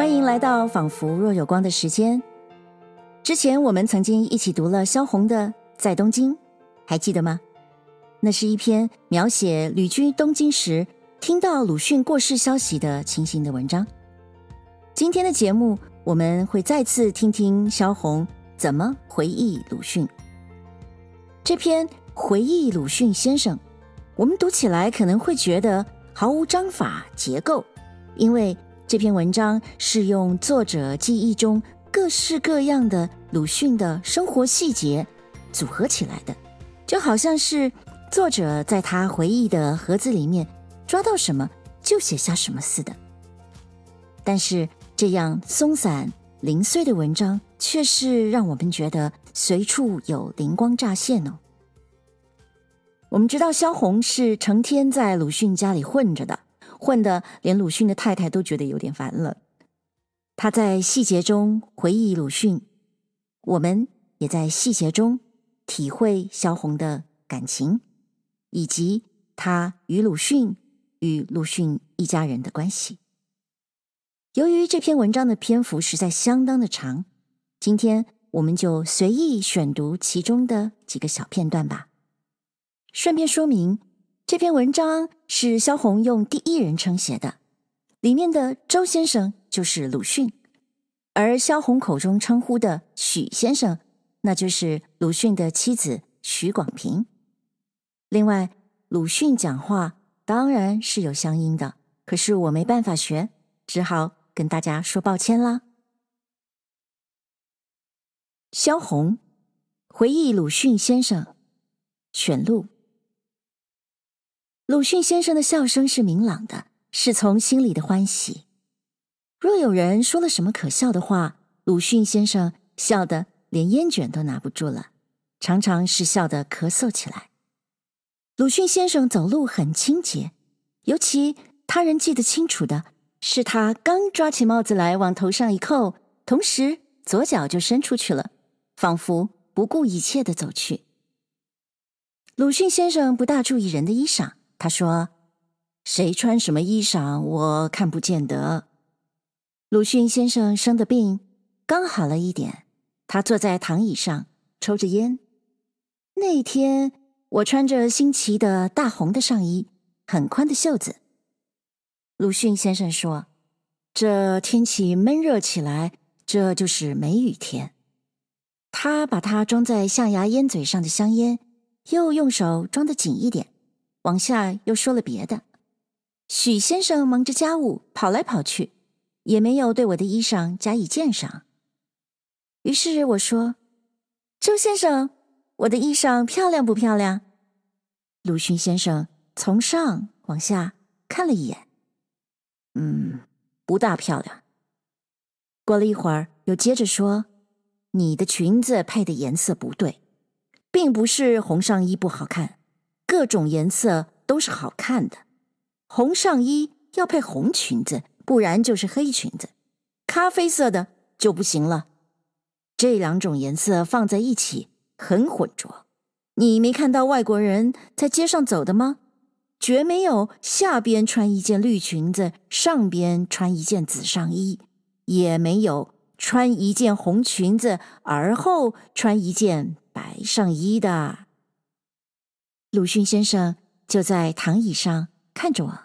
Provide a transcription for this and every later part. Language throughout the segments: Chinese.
欢迎来到仿佛若有光的时间。之前我们曾经一起读了萧红的《在东京》，还记得吗？那是一篇描写旅居东京时听到鲁迅过世消息的情形的文章。今天的节目，我们会再次听听萧红怎么回忆鲁迅。这篇回忆鲁迅先生，我们读起来可能会觉得毫无章法结构，因为这篇文章是用作者记忆中各式各样的鲁迅的生活细节组合起来的，就好像是作者在他回忆的盒子里面抓到什么就写下什么似的。但是这样松散零碎的文章，却是让我们觉得随处有灵光乍现哦。我们知道萧红是成天在鲁迅家里混着的。混得连鲁迅的太太都觉得有点烦了。他在细节中回忆鲁迅，我们也在细节中体会萧红的感情，以及他与鲁迅与鲁迅一家人的关系。由于这篇文章的篇幅实在相当的长，今天我们就随意选读其中的几个小片段吧。顺便说明。这篇文章是萧红用第一人称写的，里面的周先生就是鲁迅，而萧红口中称呼的许先生，那就是鲁迅的妻子许广平。另外，鲁迅讲话当然是有乡音的，可是我没办法学，只好跟大家说抱歉啦。萧红回忆鲁迅先生选录。鲁迅先生的笑声是明朗的，是从心里的欢喜。若有人说了什么可笑的话，鲁迅先生笑得连烟卷都拿不住了，常常是笑得咳嗽起来。鲁迅先生走路很清洁，尤其他人记得清楚的是，他刚抓起帽子来往头上一扣，同时左脚就伸出去了，仿佛不顾一切的走去。鲁迅先生不大注意人的衣裳。他说：“谁穿什么衣裳，我看不见得。”鲁迅先生生的病刚好了一点，他坐在躺椅上抽着烟。那天我穿着新奇的大红的上衣，很宽的袖子。鲁迅先生说：“这天气闷热起来，这就是梅雨天。”他把它装在象牙烟嘴上的香烟，又用手装得紧一点。往下又说了别的。许先生忙着家务，跑来跑去，也没有对我的衣裳加以鉴赏。于是我说：“周先生，我的衣裳漂亮不漂亮？”鲁迅先生从上往下看了一眼，嗯，不大漂亮。过了一会儿，又接着说：“你的裙子配的颜色不对，并不是红上衣不好看。”各种颜色都是好看的，红上衣要配红裙子，不然就是黑裙子。咖啡色的就不行了。这两种颜色放在一起很浑浊。你没看到外国人在街上走的吗？绝没有下边穿一件绿裙子，上边穿一件紫上衣，也没有穿一件红裙子，而后穿一件白上衣的。鲁迅先生就在躺椅上看着我，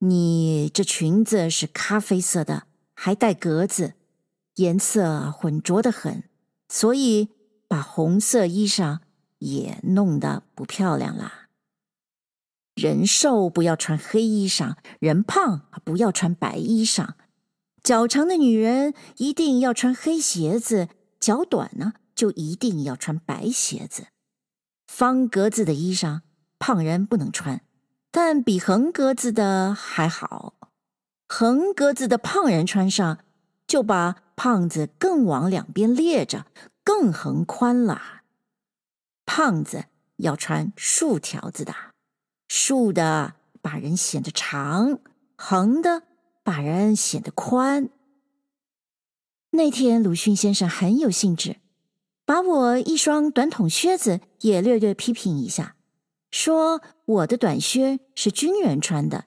你这裙子是咖啡色的，还带格子，颜色浑浊的很，所以把红色衣裳也弄得不漂亮啦。人瘦不要穿黑衣裳，人胖不要穿白衣裳，脚长的女人一定要穿黑鞋子，脚短呢就一定要穿白鞋子。方格子的衣裳，胖人不能穿，但比横格子的还好。横格子的胖人穿上，就把胖子更往两边裂着，更横宽了。胖子要穿竖条子的，竖的把人显得长，横的把人显得宽。那天鲁迅先生很有兴致。把我一双短筒靴子也略略批评一下，说我的短靴是军人穿的，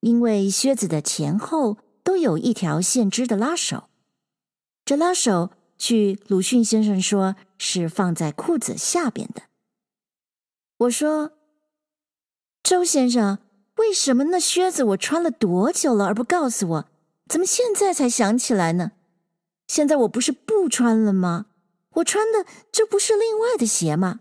因为靴子的前后都有一条线织的拉手。这拉手，据鲁迅先生说，是放在裤子下边的。我说：“周先生，为什么那靴子我穿了多久了而不告诉我？怎么现在才想起来呢？现在我不是不穿了吗？我穿的这不是另外的鞋吗？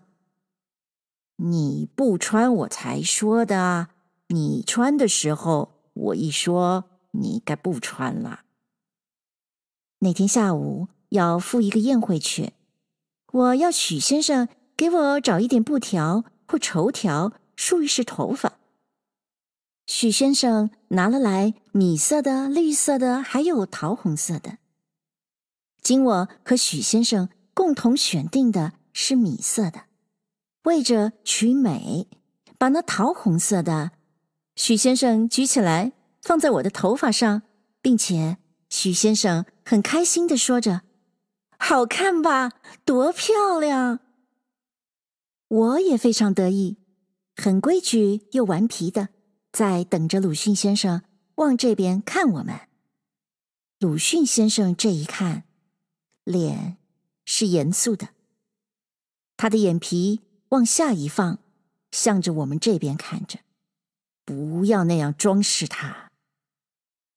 你不穿我才说的！你穿的时候，我一说，你该不穿了。那天下午要赴一个宴会去，我要许先生给我找一点布条或绸条束一束头发。许先生拿了来米色的、绿色的，还有桃红色的。经我和许先生共同选定的是米色的，为着取美，把那桃红色的许先生举起来放在我的头发上，并且许先生很开心的说着：“好看吧，多漂亮！”我也非常得意，很规矩又顽皮的。在等着鲁迅先生往这边看我们。鲁迅先生这一看，脸是严肃的，他的眼皮往下一放，向着我们这边看着。不要那样装饰他。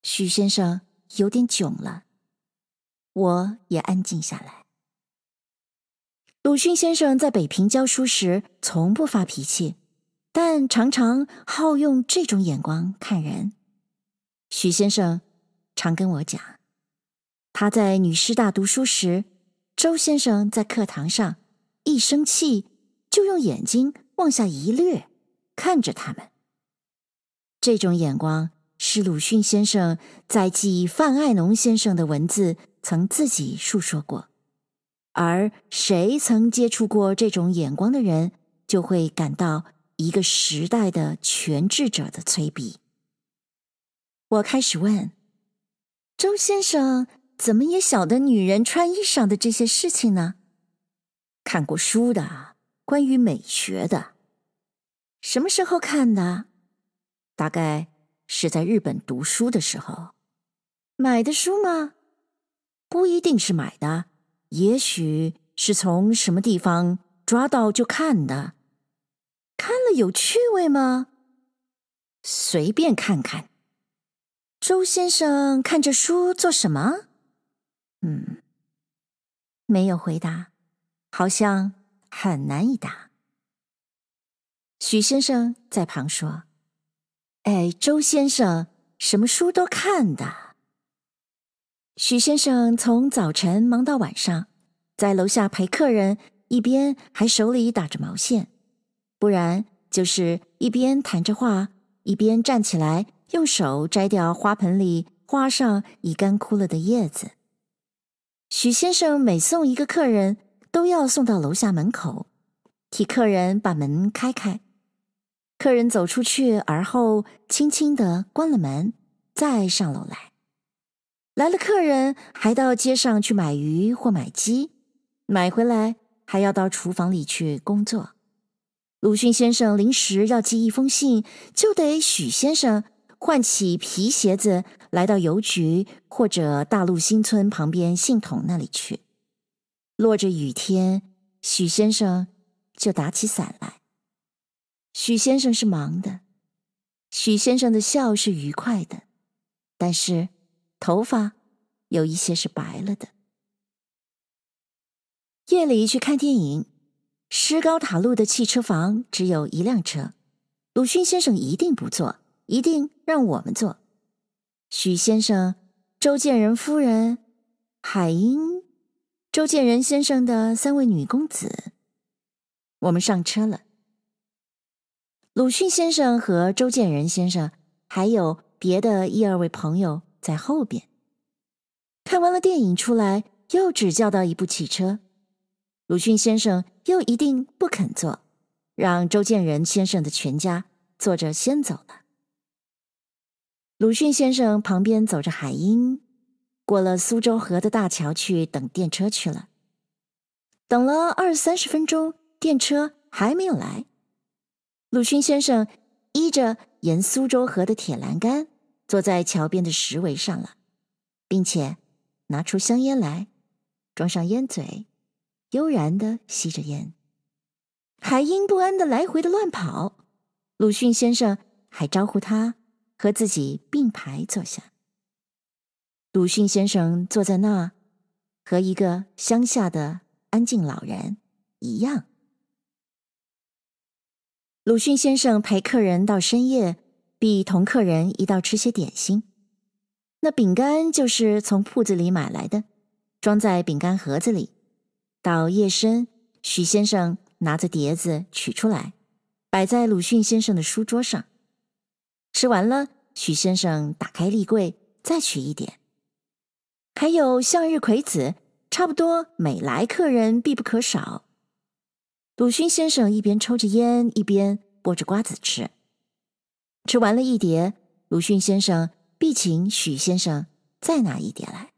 许先生有点窘了，我也安静下来。鲁迅先生在北平教书时，从不发脾气。但常常好用这种眼光看人。许先生常跟我讲，他在女师大读书时，周先生在课堂上一生气就用眼睛往下一掠，看着他们。这种眼光是鲁迅先生在记范爱农先生的文字曾自己述说过，而谁曾接触过这种眼光的人，就会感到。一个时代的权智者的催逼。我开始问周先生：“怎么也晓得女人穿衣裳的这些事情呢？”看过书的，关于美学的。什么时候看的？大概是在日本读书的时候。买的书吗？不一定是买的，也许是从什么地方抓到就看的。看了有趣味吗？随便看看。周先生看着书做什么？嗯，没有回答，好像很难以答。许先生在旁说：“哎，周先生什么书都看的。”许先生从早晨忙到晚上，在楼下陪客人，一边还手里打着毛线。不然就是一边谈着话，一边站起来，用手摘掉花盆里花上已干枯了的叶子。许先生每送一个客人，都要送到楼下门口，替客人把门开开。客人走出去，而后轻轻地关了门，再上楼来。来了客人，还到街上去买鱼或买鸡，买回来还要到厨房里去工作。鲁迅先生临时要寄一封信，就得许先生换起皮鞋子，来到邮局或者大陆新村旁边信筒那里去。落着雨天，许先生就打起伞来。许先生是忙的，许先生的笑是愉快的，但是头发有一些是白了的。夜里去看电影。石膏塔路的汽车房只有一辆车，鲁迅先生一定不坐，一定让我们坐。许先生、周建人夫人、海英、周建人先生的三位女公子，我们上车了。鲁迅先生和周建人先生还有别的一二位朋友在后边。看完了电影出来，又只叫到一部汽车。鲁迅先生又一定不肯坐，让周建人先生的全家坐着先走了。鲁迅先生旁边走着海英，过了苏州河的大桥去等电车去了。等了二三十分钟，电车还没有来。鲁迅先生依着沿苏州河的铁栏杆，坐在桥边的石围上了。并且拿出香烟来，装上烟嘴，悠然的吸着烟。海英不安的来回的乱跑，鲁迅先生还招呼他和自己并排坐下。鲁迅先生坐在那，和一个乡下的安静老人一样。鲁迅先生陪客人到深夜，必同客人一道吃些点心。那饼干就是从铺子里买来的，装在饼干盒子里。到夜深，许先生拿着碟子取出来，摆在鲁迅先生的书桌上。吃完了，许先生打开立柜，再取一点。还有向日葵子，差不多每来客人必不可少。鲁迅先生一边抽着烟，一边剥着瓜子吃。吃完了一碟，鲁迅先生。必请许先生再拿一碟来。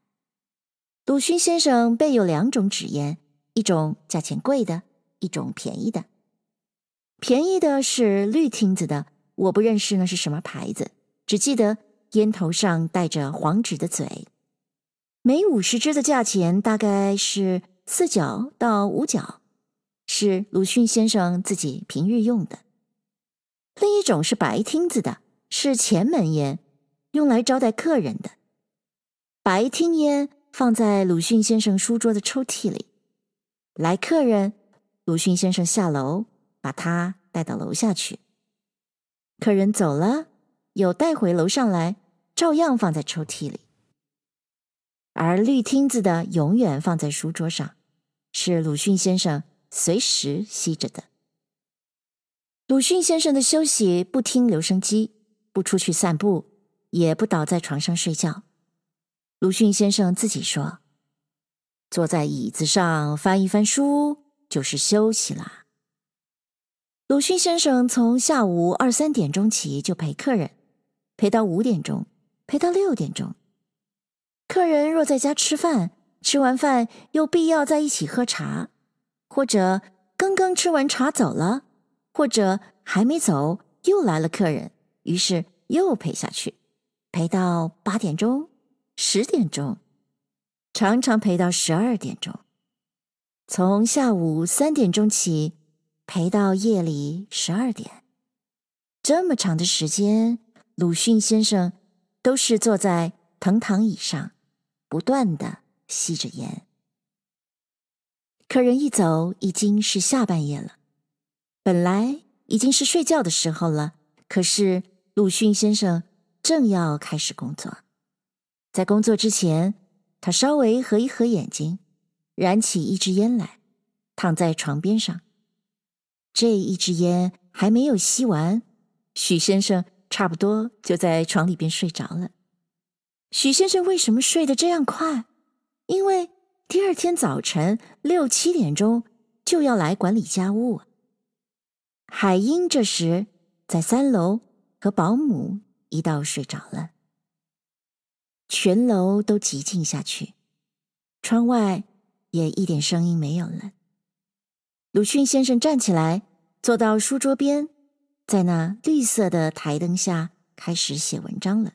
鲁迅先生备有两种纸烟，一种价钱贵的，一种便宜的。便宜的是绿亭子的，我不认识那是什么牌子，只记得烟头上带着黄纸的嘴。每五十支的价钱大概是四角到五角，是鲁迅先生自己平日用的。另一种是白厅子的，是前门烟。用来招待客人的白厅烟放在鲁迅先生书桌的抽屉里。来客人，鲁迅先生下楼把他带到楼下去。客人走了，又带回楼上来，照样放在抽屉里。而绿厅子的永远放在书桌上，是鲁迅先生随时吸着的。鲁迅先生的休息不听留声机，不出去散步。也不倒在床上睡觉。鲁迅先生自己说：“坐在椅子上翻一翻书，就是休息啦。”鲁迅先生从下午二三点钟起就陪客人，陪到五点钟，陪到六点钟。客人若在家吃饭，吃完饭又必要在一起喝茶，或者刚刚吃完茶走了，或者还没走又来了客人，于是又陪下去。陪到八点钟、十点钟，常常陪到十二点钟。从下午三点钟起，陪到夜里十二点。这么长的时间，鲁迅先生都是坐在藤躺椅上，不断的吸着烟。客人一走，已经是下半夜了。本来已经是睡觉的时候了，可是鲁迅先生。正要开始工作，在工作之前，他稍微合一合眼睛，燃起一支烟来，躺在床边上。这一支烟还没有吸完，许先生差不多就在床里边睡着了。许先生为什么睡得这样快？因为第二天早晨六七点钟就要来管理家务。海英这时在三楼和保姆。一道睡着了，全楼都寂静下去，窗外也一点声音没有了。鲁迅先生站起来，坐到书桌边，在那绿色的台灯下开始写文章了。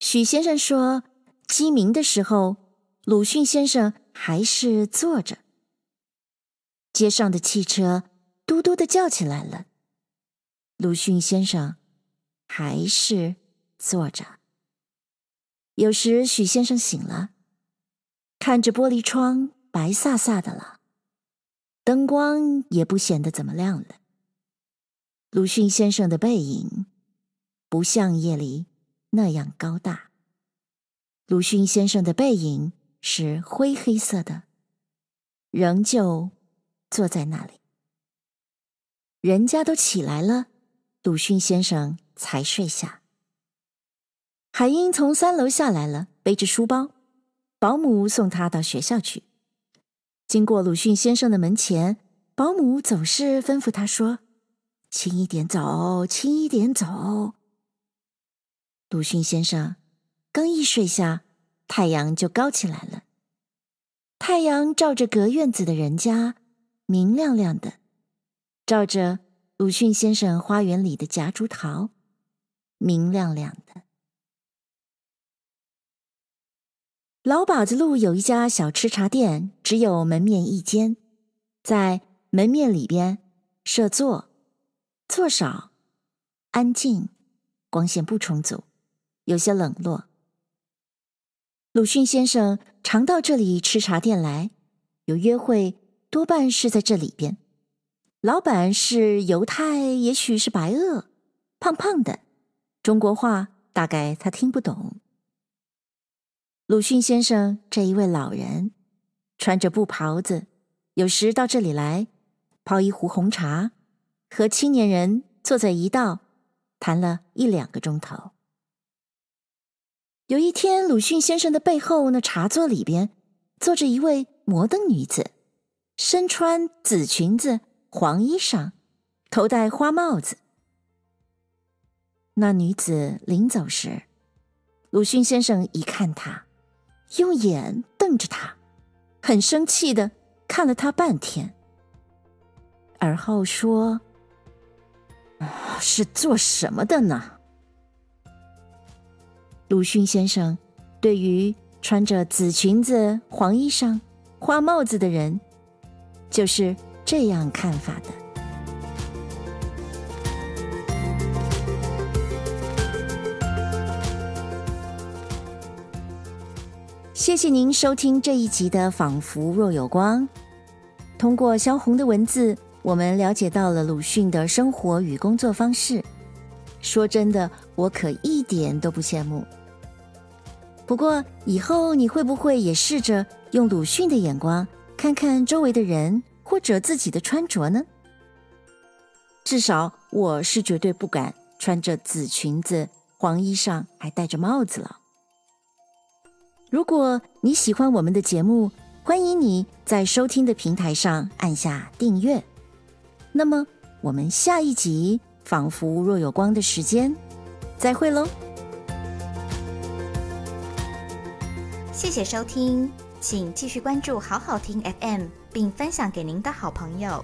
许先生说，鸡鸣的时候，鲁迅先生还是坐着。街上的汽车嘟嘟的叫起来了，鲁迅先生。还是坐着。有时许先生醒了，看着玻璃窗白飒飒的了，灯光也不显得怎么亮了。鲁迅先生的背影不像夜里那样高大，鲁迅先生的背影是灰黑色的，仍旧坐在那里。人家都起来了，鲁迅先生。才睡下。海英从三楼下来了，背着书包，保姆送他到学校去。经过鲁迅先生的门前，保姆总是吩咐他说：“轻一点走，轻一点走。”鲁迅先生刚一睡下，太阳就高起来了。太阳照着隔院子的人家，明亮亮的，照着鲁迅先生花园里的夹竹桃。明亮亮的。老堡子路有一家小吃茶店，只有门面一间，在门面里边设座，座少，安静，光线不充足，有些冷落。鲁迅先生常到这里吃茶店来，有约会多半是在这里边。老板是犹太，也许是白俄，胖胖的，中国话大概他听不懂。鲁迅先生这一位老人，穿着布袍子，有时到这里来，泡一壶红茶，和青年人坐在一道，谈了一两个钟头。有一天，鲁迅先生的背后那茶座里边，坐着一位摩登女子，身穿紫裙子。黄衣裳，头戴花帽子。那女子临走时，鲁迅先生一看她，用眼瞪着他，很生气的看了他半天，而后说：“是做什么的呢？”鲁迅先生对于穿着紫裙子、黄衣裳、花帽子的人，就是。这样看法的。谢谢您收听这一集的《仿佛若有光》。通过萧红的文字，我们了解到了鲁迅的生活与工作方式。说真的，我可一点都不羡慕。不过，以后你会不会也试着用鲁迅的眼光看看周围的人？或者自己的穿着呢？至少我是绝对不敢穿着紫裙子、黄衣裳，还戴着帽子了。如果你喜欢我们的节目，欢迎你在收听的平台上按下订阅。那么，我们下一集《仿佛若有光》的时间，再会喽！谢谢收听。请继续关注好好听 FM，并分享给您的好朋友。